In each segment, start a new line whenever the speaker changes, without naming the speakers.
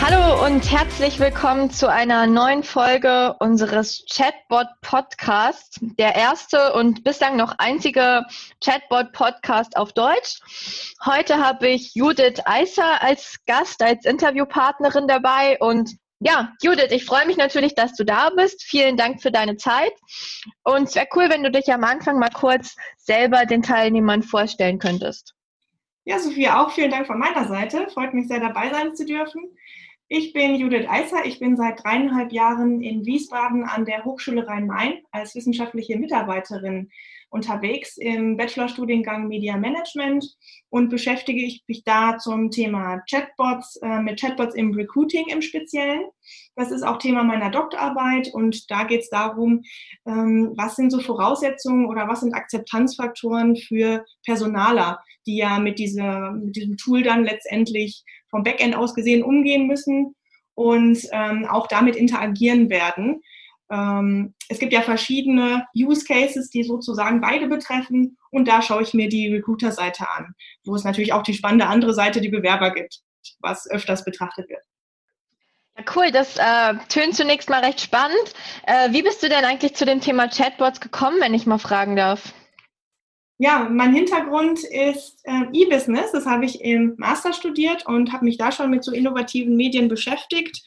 Hallo und herzlich willkommen zu einer neuen Folge unseres Chatbot Podcasts, der erste und bislang noch einzige Chatbot Podcast auf Deutsch. Heute habe ich Judith Eiser als Gast, als Interviewpartnerin dabei und ja, Judith, ich freue mich natürlich, dass du da bist. Vielen Dank für deine Zeit. Und es wäre cool, wenn du dich am Anfang mal kurz selber den Teilnehmern vorstellen könntest.
Ja, Sophia, auch vielen Dank von meiner Seite. Freut mich sehr, dabei sein zu dürfen. Ich bin Judith Eiser. Ich bin seit dreieinhalb Jahren in Wiesbaden an der Hochschule Rhein-Main als wissenschaftliche Mitarbeiterin unterwegs im Bachelorstudiengang Media Management und beschäftige ich mich da zum Thema Chatbots, äh, mit Chatbots im Recruiting im Speziellen. Das ist auch Thema meiner Doktorarbeit und da geht es darum, ähm, was sind so Voraussetzungen oder was sind Akzeptanzfaktoren für Personaler, die ja mit, dieser, mit diesem Tool dann letztendlich vom Backend aus gesehen umgehen müssen und ähm, auch damit interagieren werden. Ähm, es gibt ja verschiedene Use Cases, die sozusagen beide betreffen und da schaue ich mir die Recruiter-Seite an, wo es natürlich auch die spannende andere Seite, die Bewerber gibt, was öfters betrachtet wird.
Ja, cool, das äh, tönt zunächst mal recht spannend. Äh, wie bist du denn eigentlich zu dem Thema Chatbots gekommen, wenn ich mal fragen darf?
Ja, mein Hintergrund ist äh, E-Business. Das habe ich im Master studiert und habe mich da schon mit so innovativen Medien beschäftigt.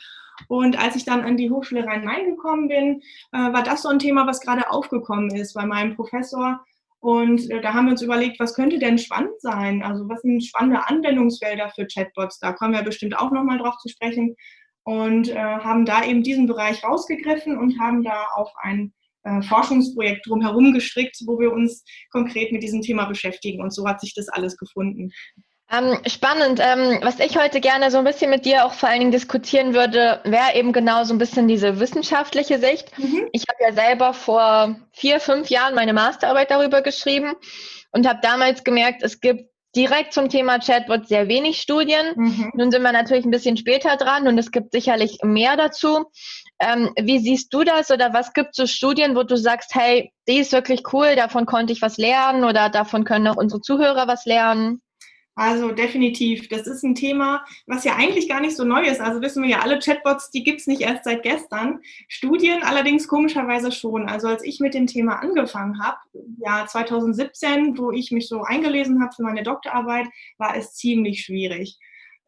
Und als ich dann an die Hochschule Rhein-Main gekommen bin, äh, war das so ein Thema, was gerade aufgekommen ist bei meinem Professor. Und äh, da haben wir uns überlegt, was könnte denn spannend sein? Also was sind spannende Anwendungsfelder für Chatbots? Da kommen wir bestimmt auch nochmal drauf zu sprechen. Und äh, haben da eben diesen Bereich rausgegriffen und haben da auch ein äh, Forschungsprojekt drumherum gestrickt, wo wir uns konkret mit diesem Thema beschäftigen. Und so hat sich das alles gefunden.
Ähm, spannend. Ähm, was ich heute gerne so ein bisschen mit dir auch vor allen Dingen diskutieren würde, wäre eben genau so ein bisschen diese wissenschaftliche Sicht. Mhm. Ich habe ja selber vor vier, fünf Jahren meine Masterarbeit darüber geschrieben und habe damals gemerkt, es gibt direkt zum Thema Chatbot sehr wenig Studien. Mhm. Nun sind wir natürlich ein bisschen später dran und es gibt sicherlich mehr dazu. Ähm, wie siehst du das oder was gibt es so Studien, wo du sagst, hey, die ist wirklich cool, davon konnte ich was lernen oder davon können auch unsere Zuhörer was lernen?
Also definitiv. Das ist ein Thema, was ja eigentlich gar nicht so neu ist. Also wissen wir ja alle, Chatbots, die gibt es nicht erst seit gestern. Studien allerdings komischerweise schon. Also als ich mit dem Thema angefangen habe, ja 2017, wo ich mich so eingelesen habe für meine Doktorarbeit, war es ziemlich schwierig.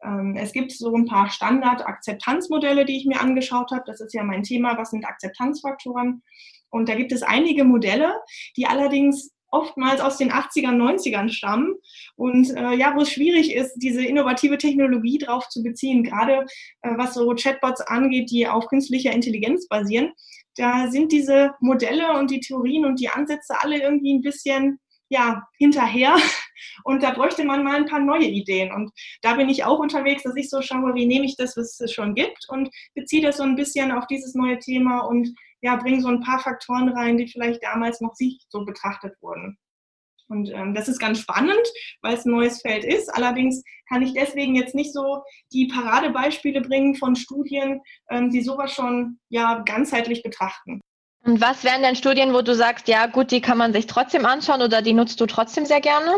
Ähm, es gibt so ein paar Standard-Akzeptanzmodelle, die ich mir angeschaut habe. Das ist ja mein Thema. Was sind Akzeptanzfaktoren? Und da gibt es einige Modelle, die allerdings oftmals aus den 80ern, 90ern stammen und äh, ja, wo es schwierig ist, diese innovative Technologie drauf zu beziehen, gerade äh, was so Chatbots angeht, die auf künstlicher Intelligenz basieren. Da sind diese Modelle und die Theorien und die Ansätze alle irgendwie ein bisschen ja, hinterher. Und da bräuchte man mal ein paar neue Ideen. Und da bin ich auch unterwegs, dass ich so schaue, wie nehme ich das, was es schon gibt und beziehe das so ein bisschen auf dieses neue Thema und ja, bringe so ein paar Faktoren rein, die vielleicht damals noch nicht so betrachtet wurden. Und ähm, das ist ganz spannend, weil es ein neues Feld ist. Allerdings kann ich deswegen jetzt nicht so die Paradebeispiele bringen von Studien, ähm, die sowas schon ja ganzheitlich betrachten.
Und was wären denn Studien, wo du sagst, ja gut, die kann man sich trotzdem anschauen oder die nutzt du trotzdem sehr gerne?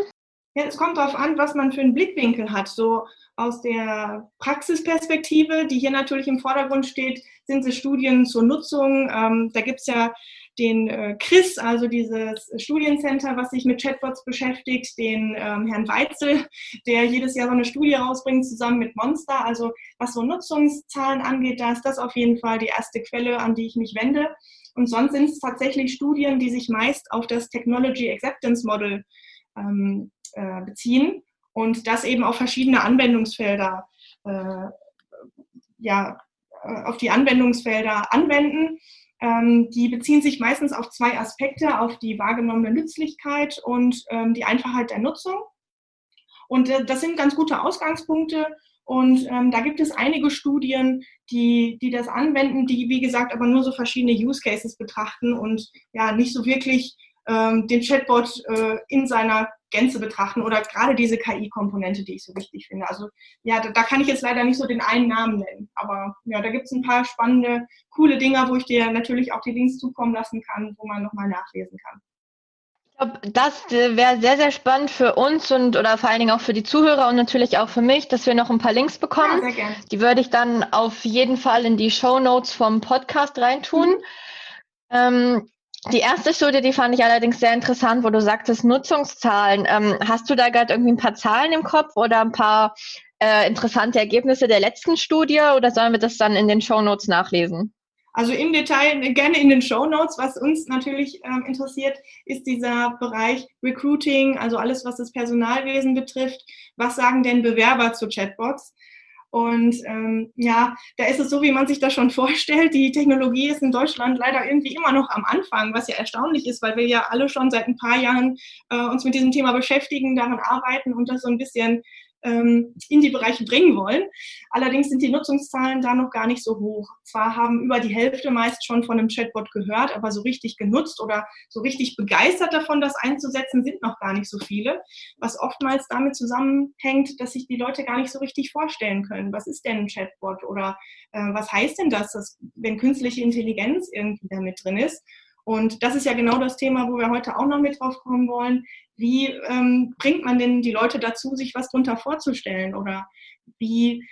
Ja, es kommt darauf an, was man für einen Blickwinkel hat. So aus der Praxisperspektive, die hier natürlich im Vordergrund steht, sind es Studien zur Nutzung. Ähm, da gibt es ja den äh, Chris, also dieses Studiencenter, was sich mit Chatbots beschäftigt, den ähm, Herrn Weitzel, der jedes Jahr so eine Studie rausbringt, zusammen mit Monster. Also was so Nutzungszahlen angeht, da ist das auf jeden Fall die erste Quelle, an die ich mich wende. Und sonst sind es tatsächlich Studien, die sich meist auf das Technology Acceptance Model ähm, äh, beziehen und das eben auf verschiedene Anwendungsfelder, äh, ja, äh, auf die Anwendungsfelder anwenden. Ähm, die beziehen sich meistens auf zwei Aspekte, auf die wahrgenommene Nützlichkeit und ähm, die Einfachheit der Nutzung. Und äh, das sind ganz gute Ausgangspunkte und ähm, da gibt es einige Studien, die, die das anwenden, die, wie gesagt, aber nur so verschiedene Use Cases betrachten und ja nicht so wirklich ähm, den Chatbot äh, in seiner Gänze betrachten oder gerade diese KI-Komponente, die ich so wichtig finde. Also ja, da, da, kann ich jetzt leider nicht so den einen Namen nennen, aber ja, da gibt es ein paar spannende, coole Dinger, wo ich dir natürlich auch die Links zukommen lassen kann, wo man nochmal nachlesen kann.
Glaube, das äh, wäre sehr, sehr spannend für uns und oder vor allen Dingen auch für die Zuhörer und natürlich auch für mich, dass wir noch ein paar Links bekommen. Ja, sehr gerne. Die würde ich dann auf jeden Fall in die Show Notes vom Podcast reintun. Mhm. Ähm, die erste Studie, die fand ich allerdings sehr interessant, wo du sagtest Nutzungszahlen. Ähm, hast du da gerade irgendwie ein paar Zahlen im Kopf oder ein paar äh, interessante Ergebnisse der letzten Studie oder sollen wir das dann in den Show Notes nachlesen?
Also im Detail gerne in den Show Notes. Was uns natürlich ähm, interessiert, ist dieser Bereich Recruiting, also alles, was das Personalwesen betrifft. Was sagen denn Bewerber zu Chatbots? Und ähm, ja, da ist es so, wie man sich das schon vorstellt. Die Technologie ist in Deutschland leider irgendwie immer noch am Anfang, was ja erstaunlich ist, weil wir ja alle schon seit ein paar Jahren äh, uns mit diesem Thema beschäftigen, daran arbeiten und das so ein bisschen ähm, in die Bereiche bringen wollen. Allerdings sind die Nutzungszahlen da noch gar nicht so hoch. Zwar haben über die Hälfte meist schon von einem Chatbot gehört, aber so richtig genutzt oder so richtig begeistert davon, das einzusetzen, sind noch gar nicht so viele. Was oftmals damit zusammenhängt, dass sich die Leute gar nicht so richtig vorstellen können. Was ist denn ein Chatbot oder äh, was heißt denn das, dass, wenn künstliche Intelligenz irgendwie da mit drin ist? Und das ist ja genau das Thema, wo wir heute auch noch mit drauf kommen wollen. Wie ähm, bringt man denn die Leute dazu, sich was drunter vorzustellen? Oder wie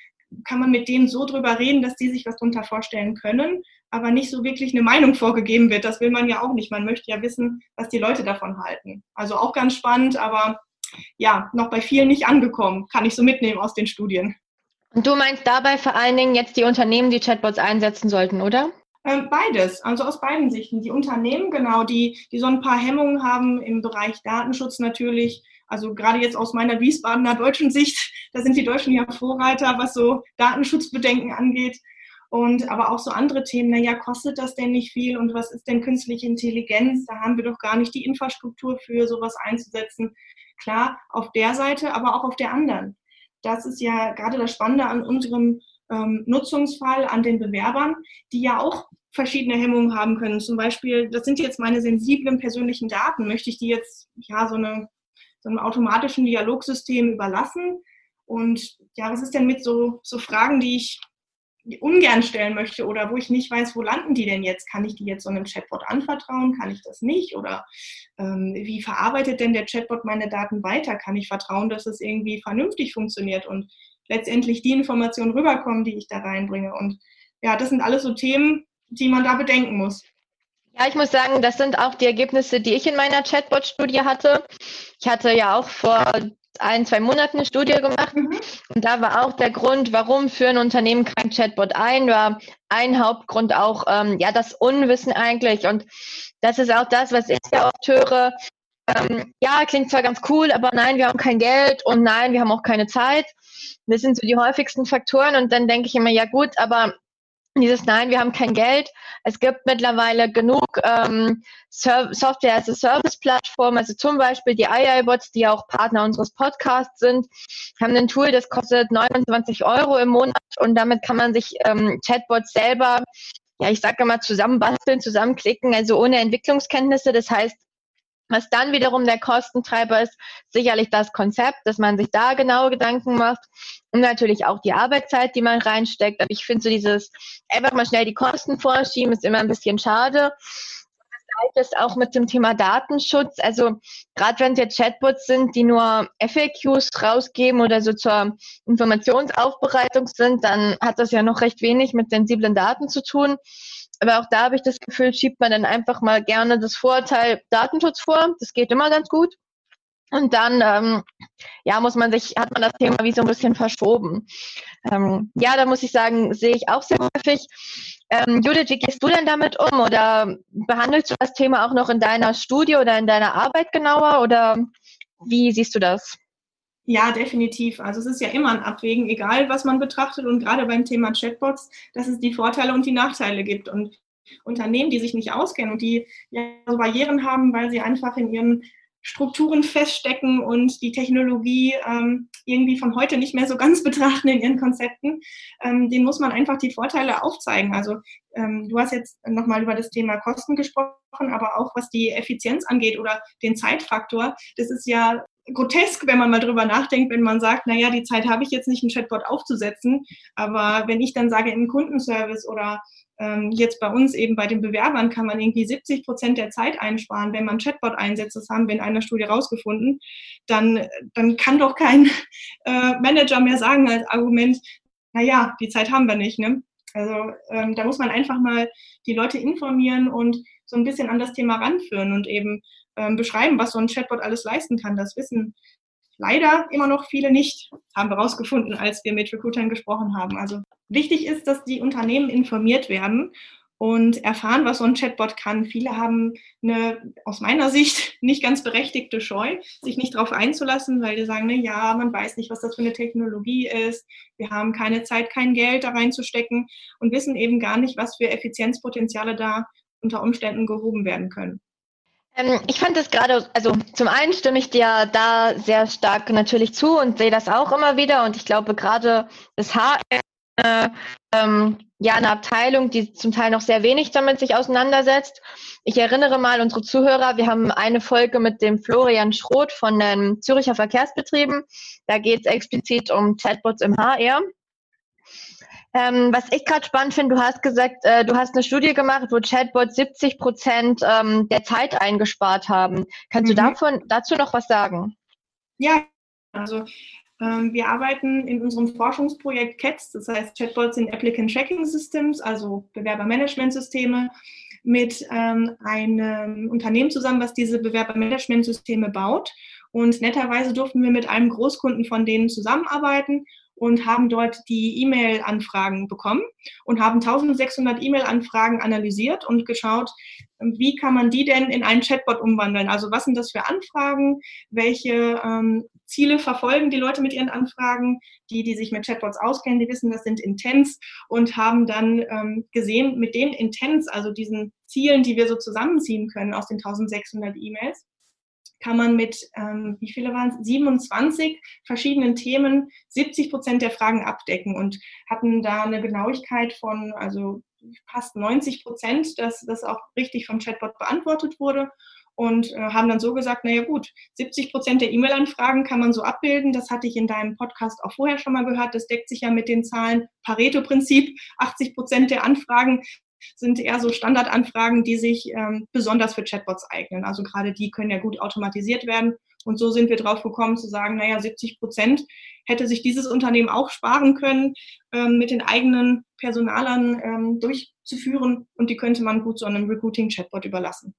kann man mit denen so drüber reden, dass die sich was drunter vorstellen können, aber nicht so wirklich eine Meinung vorgegeben wird? Das will man ja auch nicht. Man möchte ja wissen, was die Leute davon halten. Also auch ganz spannend, aber ja, noch bei vielen nicht angekommen. Kann ich so mitnehmen aus den Studien.
Und du meinst dabei vor allen Dingen jetzt die Unternehmen, die Chatbots einsetzen sollten, oder?
Ähm, beides, also aus beiden Sichten. Die Unternehmen, genau, die, die so ein paar Hemmungen haben im Bereich Datenschutz natürlich. Also gerade jetzt aus meiner Wiesbadener deutschen Sicht, da sind die Deutschen ja Vorreiter, was so Datenschutzbedenken angeht. Und aber auch so andere Themen, naja, kostet das denn nicht viel und was ist denn künstliche Intelligenz? Da haben wir doch gar nicht die Infrastruktur für sowas einzusetzen. Klar, auf der Seite, aber auch auf der anderen. Das ist ja gerade das Spannende an unserem ähm, Nutzungsfall an den Bewerbern, die ja auch verschiedene Hemmungen haben können. Zum Beispiel, das sind jetzt meine sensiblen persönlichen Daten. Möchte ich die jetzt ja so, eine, so einem automatischen Dialogsystem überlassen? Und ja, was ist denn mit so, so Fragen, die ich ungern stellen möchte oder wo ich nicht weiß, wo landen die denn jetzt? Kann ich die jetzt so einem Chatbot anvertrauen? Kann ich das nicht? Oder ähm, wie verarbeitet denn der Chatbot meine Daten weiter? Kann ich vertrauen, dass es irgendwie vernünftig funktioniert? Und letztendlich die Informationen rüberkommen, die ich da reinbringe. Und ja, das sind alles so Themen, die man da bedenken muss.
Ja, ich muss sagen, das sind auch die Ergebnisse, die ich in meiner Chatbot-Studie hatte. Ich hatte ja auch vor ein, zwei Monaten eine Studie gemacht mhm. und da war auch der Grund, warum führen Unternehmen kein Chatbot ein, war ein Hauptgrund auch, ähm, ja, das Unwissen eigentlich und das ist auch das, was ich ja oft höre, ähm, ja, klingt zwar ganz cool, aber nein, wir haben kein Geld und nein, wir haben auch keine Zeit. Das sind so die häufigsten Faktoren und dann denke ich immer, ja gut, aber dieses Nein, wir haben kein Geld. Es gibt mittlerweile genug ähm, Software as a Service Plattform, also zum Beispiel die AI-Bots, die auch Partner unseres Podcasts sind, haben ein Tool, das kostet 29 Euro im Monat und damit kann man sich ähm, Chatbots selber, ja, ich sage mal, zusammenbasteln, zusammenklicken, also ohne Entwicklungskenntnisse. Das heißt, was dann wiederum der Kostentreiber ist, sicherlich das Konzept, dass man sich da genaue Gedanken macht und natürlich auch die Arbeitszeit, die man reinsteckt. Aber ich finde so dieses einfach mal schnell die Kosten vorschieben ist immer ein bisschen schade. Das ist auch mit dem Thema Datenschutz. Also gerade wenn es jetzt Chatbots sind, die nur FAQs rausgeben oder so zur Informationsaufbereitung sind, dann hat das ja noch recht wenig mit sensiblen Daten zu tun. Aber auch da habe ich das Gefühl, schiebt man dann einfach mal gerne das Vorteil Datenschutz vor. Das geht immer ganz gut. Und dann, ähm, ja, muss man sich, hat man das Thema wie so ein bisschen verschoben. Ähm, ja, da muss ich sagen, sehe ich auch sehr häufig. Ähm, Judith, wie gehst du denn damit um? Oder behandelst du das Thema auch noch in deiner Studie oder in deiner Arbeit genauer? Oder wie siehst du das?
Ja, definitiv. Also es ist ja immer ein Abwägen, egal was man betrachtet und gerade beim Thema Chatbots, dass es die Vorteile und die Nachteile gibt. Und Unternehmen, die sich nicht auskennen und die ja so Barrieren haben, weil sie einfach in ihren Strukturen feststecken und die Technologie ähm, irgendwie von heute nicht mehr so ganz betrachten in ihren Konzepten, ähm, denen muss man einfach die Vorteile aufzeigen. Also ähm, du hast jetzt nochmal über das Thema Kosten gesprochen, aber auch was die Effizienz angeht oder den Zeitfaktor, das ist ja grotesk, wenn man mal drüber nachdenkt, wenn man sagt, naja, die Zeit habe ich jetzt nicht, einen Chatbot aufzusetzen. Aber wenn ich dann sage, im Kundenservice oder ähm, jetzt bei uns eben bei den Bewerbern kann man irgendwie 70 Prozent der Zeit einsparen, wenn man Chatbot einsetzt. Das haben wir in einer Studie rausgefunden. Dann, dann kann doch kein äh, Manager mehr sagen als Argument, naja, die Zeit haben wir nicht. Ne? Also ähm, da muss man einfach mal die Leute informieren und so ein bisschen an das Thema ranführen und eben ähm, beschreiben, was so ein Chatbot alles leisten kann. Das wissen leider immer noch viele nicht, haben wir rausgefunden, als wir mit Recruitern gesprochen haben. Also wichtig ist, dass die Unternehmen informiert werden und erfahren, was so ein Chatbot kann. Viele haben eine aus meiner Sicht nicht ganz berechtigte Scheu, sich nicht darauf einzulassen, weil die sagen, na ja, man weiß nicht, was das für eine Technologie ist. Wir haben keine Zeit, kein Geld da reinzustecken und wissen eben gar nicht, was für Effizienzpotenziale da unter Umständen gehoben werden können.
Ähm, ich fand es gerade, also zum einen stimme ich dir da sehr stark natürlich zu und sehe das auch immer wieder. Und ich glaube, gerade das HR, äh, ähm, ja, eine Abteilung, die zum Teil noch sehr wenig damit sich auseinandersetzt. Ich erinnere mal unsere Zuhörer, wir haben eine Folge mit dem Florian Schroth von den Züricher Verkehrsbetrieben. Da geht es explizit um Chatbots im HR. Ähm, was ich gerade spannend finde, du hast gesagt, äh, du hast eine Studie gemacht, wo Chatbots 70 Prozent ähm, der Zeit eingespart haben. Kannst mhm. du davon, dazu noch was sagen?
Ja, also ähm, wir arbeiten in unserem Forschungsprojekt CATS, das heißt Chatbots in Applicant Tracking Systems, also Bewerbermanagementsysteme, mit ähm, einem Unternehmen zusammen, was diese Bewerbermanagementsysteme baut. Und netterweise durften wir mit einem Großkunden von denen zusammenarbeiten und haben dort die E-Mail-Anfragen bekommen und haben 1600 E-Mail-Anfragen analysiert und geschaut, wie kann man die denn in einen Chatbot umwandeln? Also was sind das für Anfragen? Welche ähm, Ziele verfolgen die Leute mit ihren Anfragen? Die, die sich mit Chatbots auskennen, die wissen, das sind Intents und haben dann ähm, gesehen, mit den Intents, also diesen Zielen, die wir so zusammenziehen können aus den 1600 E-Mails, kann man mit, ähm, wie viele waren es, 27 verschiedenen Themen 70 Prozent der Fragen abdecken und hatten da eine Genauigkeit von, also fast 90 Prozent, dass das auch richtig vom Chatbot beantwortet wurde und äh, haben dann so gesagt, naja gut, 70 Prozent der E-Mail-Anfragen kann man so abbilden. Das hatte ich in deinem Podcast auch vorher schon mal gehört. Das deckt sich ja mit den Zahlen Pareto-Prinzip. 80 Prozent der Anfragen sind eher so Standardanfragen, die sich ähm, besonders für Chatbots eignen. Also gerade die können ja gut automatisiert werden. Und so sind wir drauf gekommen zu sagen, naja, 70 Prozent hätte sich dieses Unternehmen auch sparen können, ähm, mit den eigenen Personalern ähm, durchzuführen. Und die könnte man gut so einem Recruiting-Chatbot überlassen.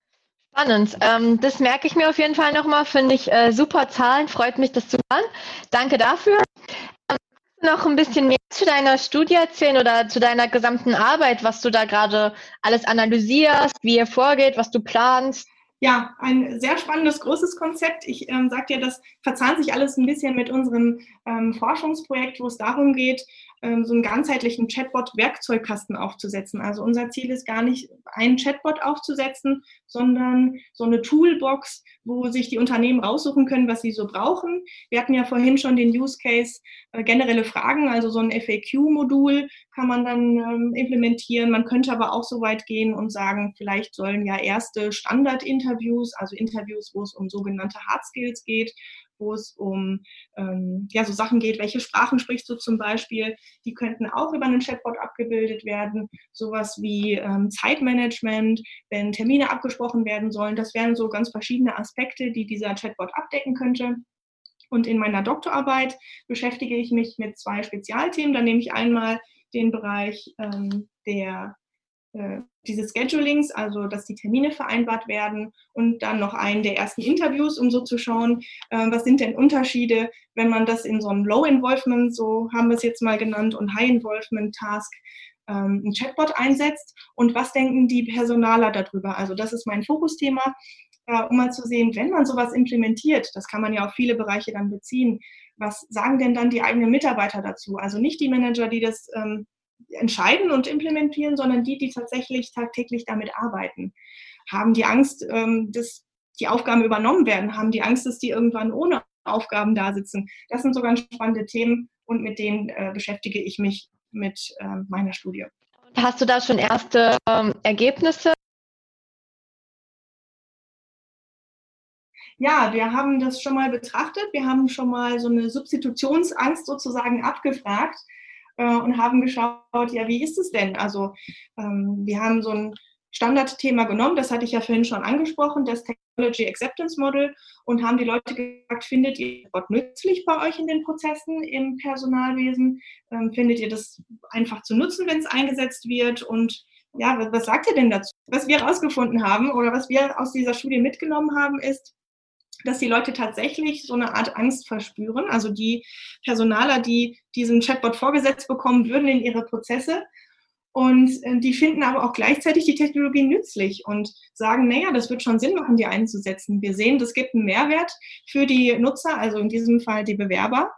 Spannend. Ähm, das merke ich mir auf jeden Fall nochmal. Finde ich äh, super Zahlen. Freut mich, das zu hören. Danke dafür noch ein bisschen mehr zu deiner Studie erzählen oder zu deiner gesamten Arbeit, was du da gerade alles analysierst, wie ihr vorgeht, was du planst?
Ja, ein sehr spannendes, großes Konzept. Ich ähm, sage dir, das verzahnt sich alles ein bisschen mit unserem ähm, Forschungsprojekt, wo es darum geht, so einen ganzheitlichen Chatbot-Werkzeugkasten aufzusetzen. Also unser Ziel ist gar nicht, einen Chatbot aufzusetzen, sondern so eine Toolbox, wo sich die Unternehmen raussuchen können, was sie so brauchen. Wir hatten ja vorhin schon den Use Case äh, generelle Fragen, also so ein FAQ-Modul kann man dann ähm, implementieren. Man könnte aber auch so weit gehen und sagen, vielleicht sollen ja erste Standard-Interviews, also Interviews, wo es um sogenannte Hard Skills geht, wo es um ähm, ja, so Sachen geht, welche Sprachen sprichst du zum Beispiel, die könnten auch über einen Chatbot abgebildet werden. Sowas wie ähm, Zeitmanagement, wenn Termine abgesprochen werden sollen, das wären so ganz verschiedene Aspekte, die dieser Chatbot abdecken könnte. Und in meiner Doktorarbeit beschäftige ich mich mit zwei Spezialthemen. Da nehme ich einmal den Bereich ähm, der äh, diese Schedulings, also dass die Termine vereinbart werden und dann noch einen der ersten Interviews, um so zu schauen, äh, was sind denn Unterschiede, wenn man das in so einem Low Involvement, so haben wir es jetzt mal genannt, und High Involvement Task ähm, ein Chatbot einsetzt und was denken die Personaler darüber. Also das ist mein Fokusthema, um mal zu sehen, wenn man sowas implementiert, das kann man ja auf viele Bereiche dann beziehen, was sagen denn dann die eigenen Mitarbeiter dazu? Also nicht die Manager, die das ähm, entscheiden und implementieren, sondern die, die tatsächlich tagtäglich damit arbeiten. Haben die Angst, ähm, dass die Aufgaben übernommen werden? Haben die Angst, dass die irgendwann ohne Aufgaben da sitzen? Das sind so ganz spannende Themen und mit denen äh, beschäftige ich mich mit äh, meiner Studie.
Hast du da schon erste ähm, Ergebnisse?
Ja, wir haben das schon mal betrachtet. Wir haben schon mal so eine Substitutionsangst sozusagen abgefragt äh, und haben geschaut, ja, wie ist es denn? Also ähm, wir haben so ein Standardthema genommen, das hatte ich ja vorhin schon angesprochen, das Technology Acceptance Model und haben die Leute gefragt, findet ihr Bot nützlich bei euch in den Prozessen im Personalwesen? Ähm, findet ihr das einfach zu nutzen, wenn es eingesetzt wird? Und ja, was, was sagt ihr denn dazu? Was wir herausgefunden haben oder was wir aus dieser Studie mitgenommen haben, ist, dass die Leute tatsächlich so eine Art Angst verspüren. Also die Personaler, die diesen Chatbot vorgesetzt bekommen, würden in ihre Prozesse und äh, die finden aber auch gleichzeitig die Technologie nützlich und sagen, naja, das wird schon Sinn machen, die einzusetzen. Wir sehen, das gibt einen Mehrwert für die Nutzer, also in diesem Fall die Bewerber.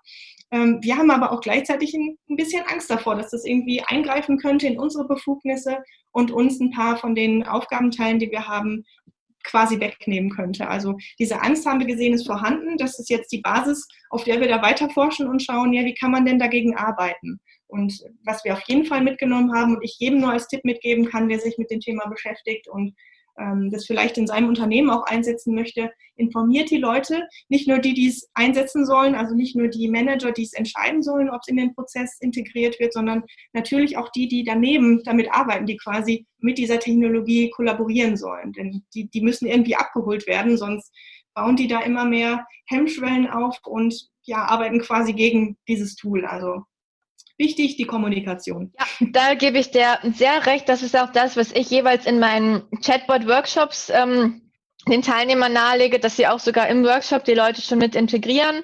Ähm, wir haben aber auch gleichzeitig ein, bisschen Angst davor, dass das irgendwie eingreifen könnte in unsere Befugnisse und uns ein paar von den Aufgabenteilen, die wir haben, quasi wegnehmen könnte. Also diese Angst haben wir gesehen, ist vorhanden. Das ist jetzt die Basis, auf der wir da weiter forschen und schauen, ja, wie kann man denn dagegen arbeiten? Und was wir auf jeden Fall mitgenommen haben und ich jedem nur als Tipp mitgeben kann, der sich mit dem Thema beschäftigt und ähm, das vielleicht in seinem Unternehmen auch einsetzen möchte, informiert die Leute, nicht nur die, die es einsetzen sollen, also nicht nur die Manager, die es entscheiden sollen, ob es in den Prozess integriert wird, sondern natürlich auch die, die daneben damit arbeiten, die quasi mit dieser Technologie kollaborieren sollen. Denn die, die müssen irgendwie abgeholt werden, sonst bauen die da immer mehr Hemmschwellen auf und ja, arbeiten quasi gegen dieses Tool. Also wichtig, die Kommunikation.
Ja, da gebe ich dir sehr recht. Das ist auch das, was ich jeweils in meinen Chatbot-Workshops ähm, den Teilnehmern nahelege, dass sie auch sogar im Workshop die Leute schon mit integrieren.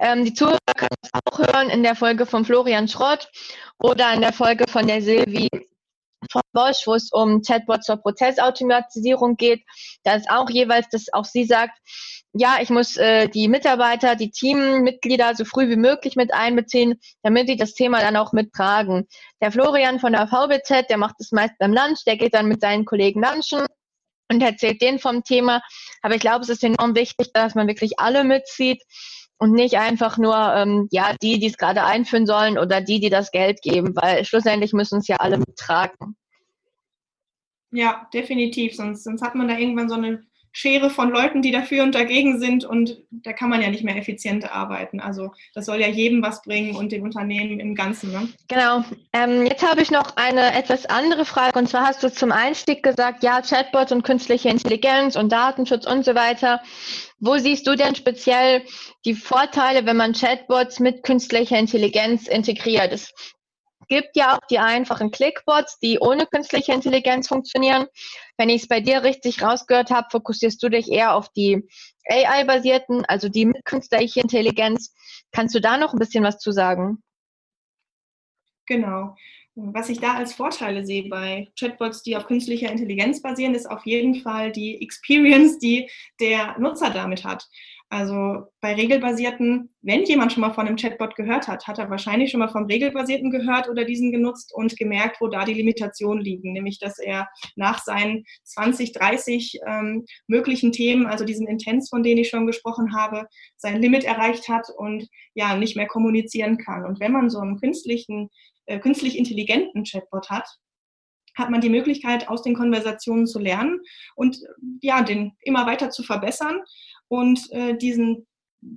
Ähm, die Zuhörer können das auch hören in der Folge von Florian Schrott oder in der Folge von der Silvi von Bosch, wo es um Chatbot zur Prozessautomatisierung geht. Da ist auch jeweils, dass auch sie sagt, ja, ich muss äh, die Mitarbeiter, die Teammitglieder so früh wie möglich mit einbeziehen, damit die das Thema dann auch mittragen. Der Florian von der VBZ, der macht das meist beim Lunch, der geht dann mit seinen Kollegen lunchen und erzählt denen vom Thema. Aber ich glaube, es ist enorm wichtig, dass man wirklich alle mitzieht und nicht einfach nur ähm, ja die, die es gerade einführen sollen oder die, die das Geld geben, weil schlussendlich müssen es ja alle mittragen.
Ja, definitiv. Sonst, sonst hat man da irgendwann so eine Schere von Leuten, die dafür und dagegen sind und da kann man ja nicht mehr effizient arbeiten. Also das soll ja jedem was bringen und dem Unternehmen im Ganzen. Ne?
Genau. Ähm, jetzt habe ich noch eine etwas andere Frage und zwar hast du zum Einstieg gesagt, ja, Chatbot und künstliche Intelligenz und Datenschutz und so weiter. Wo siehst du denn speziell die Vorteile, wenn man Chatbots mit künstlicher Intelligenz integriert? Es gibt ja auch die einfachen Clickbots, die ohne künstliche Intelligenz funktionieren. Wenn ich es bei dir richtig rausgehört habe, fokussierst du dich eher auf die AI-basierten, also die mit künstlicher Intelligenz. Kannst du da noch ein bisschen was zu sagen?
Genau. Was ich da als Vorteile sehe bei Chatbots, die auf künstlicher Intelligenz basieren, ist auf jeden Fall die Experience, die der Nutzer damit hat. Also bei regelbasierten, wenn jemand schon mal von einem Chatbot gehört hat, hat er wahrscheinlich schon mal vom regelbasierten gehört oder diesen genutzt und gemerkt, wo da die Limitationen liegen, nämlich dass er nach seinen 20, 30 ähm, möglichen Themen, also diesen Intents, von denen ich schon gesprochen habe, sein Limit erreicht hat und ja nicht mehr kommunizieren kann. Und wenn man so einen künstlichen, äh, künstlich intelligenten Chatbot hat, hat man die Möglichkeit, aus den Konversationen zu lernen und ja, den immer weiter zu verbessern und äh, diesen,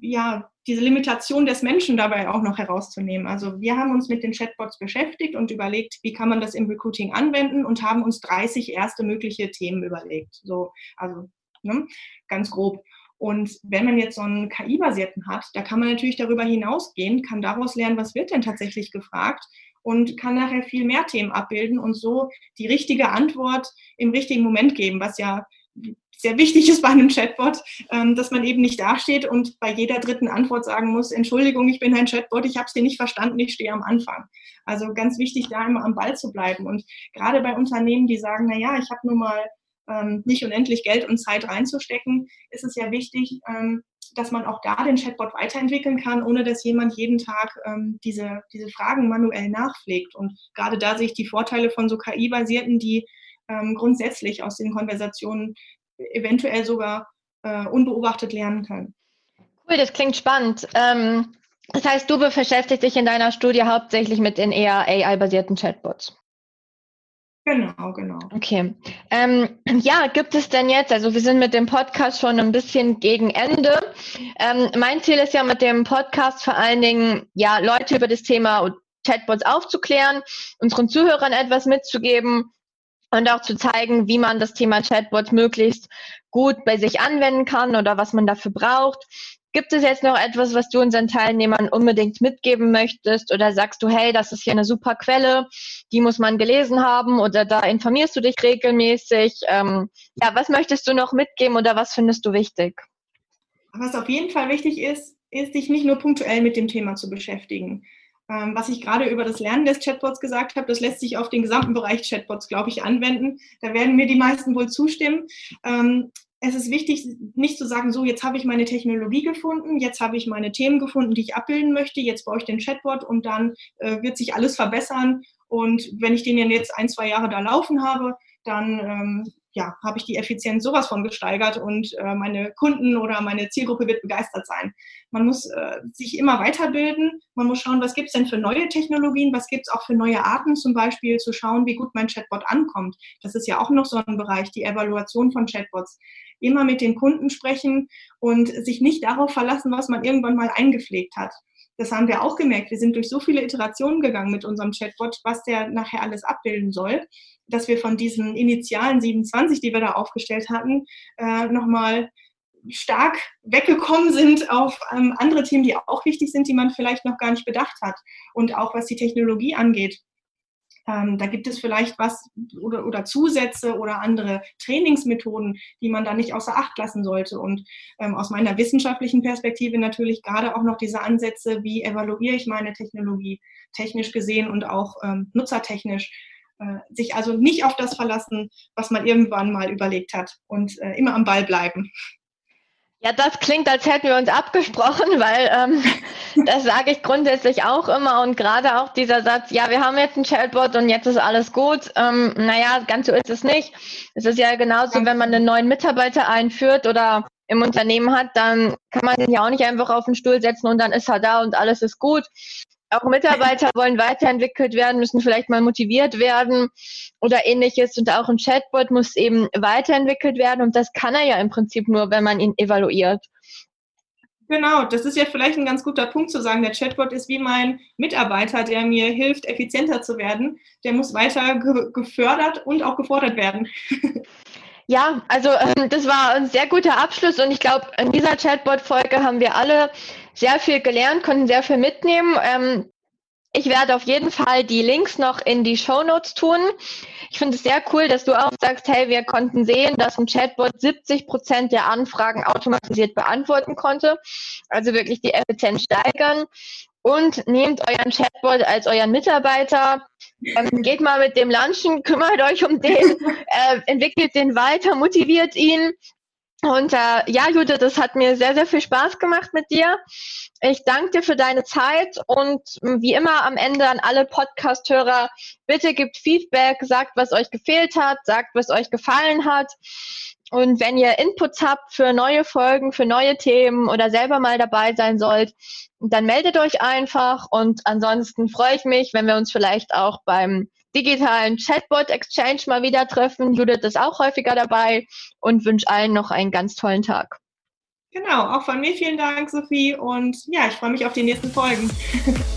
ja, diese Limitation des Menschen dabei auch noch herauszunehmen. Also wir haben uns mit den Chatbots beschäftigt und überlegt, wie kann man das im Recruiting anwenden und haben uns 30 erste mögliche Themen überlegt. So, also ne, ganz grob. Und wenn man jetzt so einen KI-basierten hat, da kann man natürlich darüber hinausgehen, kann daraus lernen, was wird denn tatsächlich gefragt und kann nachher viel mehr Themen abbilden und so die richtige Antwort im richtigen Moment geben, was ja sehr wichtig ist bei einem Chatbot, ähm, dass man eben nicht dasteht und bei jeder dritten Antwort sagen muss, Entschuldigung, ich bin ein Chatbot, ich habe es dir nicht verstanden, ich stehe am Anfang. Also ganz wichtig, da immer am Ball zu bleiben. Und gerade bei Unternehmen, die sagen, na ja, ich habe nun mal ähm, nicht unendlich Geld und Zeit reinzustecken, ist es ja wichtig, ähm, dass man auch da den Chatbot weiterentwickeln kann, ohne dass jemand jeden Tag ähm, diese, diese Fragen manuell nachpflegt. Und gerade da sehe ich die Vorteile von so KI-basierten, die ähm, grundsätzlich aus den Konversationen eventuell sogar äh, unbeobachtet lernen kann.
Cool, das klingt spannend. Ähm, das heißt, du beschäftigst dich in deiner Studie hauptsächlich mit den eher AI-basierten Chatbots.
Genau, genau.
Okay. Ähm, ja, gibt es denn jetzt, also wir sind mit dem Podcast schon ein bisschen gegen Ende. Ähm, mein Ziel ist ja mit dem Podcast vor allen Dingen, ja, Leute über das Thema Chatbots aufzuklären, unseren Zuhörern etwas mitzugeben und auch zu zeigen, wie man das Thema Chatbot möglichst gut bei sich anwenden kann oder was man dafür braucht. Gibt es jetzt noch etwas, was du unseren Teilnehmern unbedingt mitgeben möchtest? Oder sagst du, hey, das ist hier eine super Quelle, die muss man gelesen haben oder da informierst du dich regelmäßig? Ähm, ja, was möchtest du noch mitgeben oder was findest du wichtig?
Was auf jeden Fall wichtig ist, ist, dich nicht nur punktuell mit dem Thema zu beschäftigen. Ähm, was ich gerade über das Lernen des Chatbots gesagt habe, das lässt sich auf den gesamten Bereich Chatbots, glaube ich, anwenden. Da werden mir die meisten wohl zustimmen. Ähm, es ist wichtig, nicht zu sagen, so, jetzt habe ich meine Technologie gefunden, jetzt habe ich meine Themen gefunden, die ich abbilden möchte, jetzt brauche ich den Chatbot und dann äh, wird sich alles verbessern. Und wenn ich den jetzt ein, zwei Jahre da laufen habe, dann ähm, ja, habe ich die Effizienz sowas von gesteigert und äh, meine Kunden oder meine Zielgruppe wird begeistert sein. Man muss äh, sich immer weiterbilden, man muss schauen, was gibt es denn für neue Technologien, was gibt es auch für neue Arten zum Beispiel, zu schauen, wie gut mein Chatbot ankommt. Das ist ja auch noch so ein Bereich, die Evaluation von Chatbots. Immer mit den Kunden sprechen und sich nicht darauf verlassen, was man irgendwann mal eingepflegt hat. Das haben wir auch gemerkt. Wir sind durch so viele Iterationen gegangen mit unserem Chatbot, was der nachher alles abbilden soll dass wir von diesen initialen 27, die wir da aufgestellt hatten, äh, nochmal stark weggekommen sind auf ähm, andere Themen, die auch wichtig sind, die man vielleicht noch gar nicht bedacht hat. Und auch was die Technologie angeht. Ähm, da gibt es vielleicht was oder, oder Zusätze oder andere Trainingsmethoden, die man da nicht außer Acht lassen sollte. Und ähm, aus meiner wissenschaftlichen Perspektive natürlich gerade auch noch diese Ansätze, wie evaluiere ich meine Technologie technisch gesehen und auch ähm, nutzertechnisch äh, sich also nicht auf das verlassen, was man irgendwann mal überlegt hat und äh, immer am Ball bleiben.
Ja, das klingt, als hätten wir uns abgesprochen, weil ähm, das sage ich grundsätzlich auch immer und gerade auch dieser Satz, ja, wir haben jetzt ein Chatbot und jetzt ist alles gut. Ähm, naja, ganz so ist es nicht. Es ist ja genauso, wenn man einen neuen Mitarbeiter einführt oder im Unternehmen hat, dann kann man ihn ja auch nicht einfach auf den Stuhl setzen und dann ist er da und alles ist gut auch Mitarbeiter wollen weiterentwickelt werden, müssen vielleicht mal motiviert werden oder ähnliches. Und auch ein Chatbot muss eben weiterentwickelt werden. Und das kann er ja im Prinzip nur, wenn man ihn evaluiert.
Genau, das ist ja vielleicht ein ganz guter Punkt zu sagen. Der Chatbot ist wie mein Mitarbeiter, der mir hilft, effizienter zu werden. Der muss weiter ge gefördert und auch gefordert werden.
Ja, also ähm, das war ein sehr guter Abschluss und ich glaube, in dieser Chatbot-Folge haben wir alle sehr viel gelernt, konnten sehr viel mitnehmen. Ähm, ich werde auf jeden Fall die Links noch in die Show Notes tun. Ich finde es sehr cool, dass du auch sagst, hey, wir konnten sehen, dass ein Chatbot 70 Prozent der Anfragen automatisiert beantworten konnte. Also wirklich die Effizienz steigern. Und nehmt euren Chatbot als euren Mitarbeiter, ähm, geht mal mit dem lunchen, kümmert euch um den, äh, entwickelt den weiter, motiviert ihn und äh, ja, Judith, das hat mir sehr, sehr viel Spaß gemacht mit dir. Ich danke dir für deine Zeit und hm, wie immer am Ende an alle Podcast-Hörer, bitte gebt Feedback, sagt, was euch gefehlt hat, sagt, was euch gefallen hat. Und wenn ihr Inputs habt für neue Folgen, für neue Themen oder selber mal dabei sein sollt, dann meldet euch einfach. Und ansonsten freue ich mich, wenn wir uns vielleicht auch beim digitalen Chatbot-Exchange mal wieder treffen. Judith ist auch häufiger dabei und wünsche allen noch einen ganz tollen Tag.
Genau, auch von mir vielen Dank, Sophie. Und ja, ich freue mich auf die nächsten Folgen.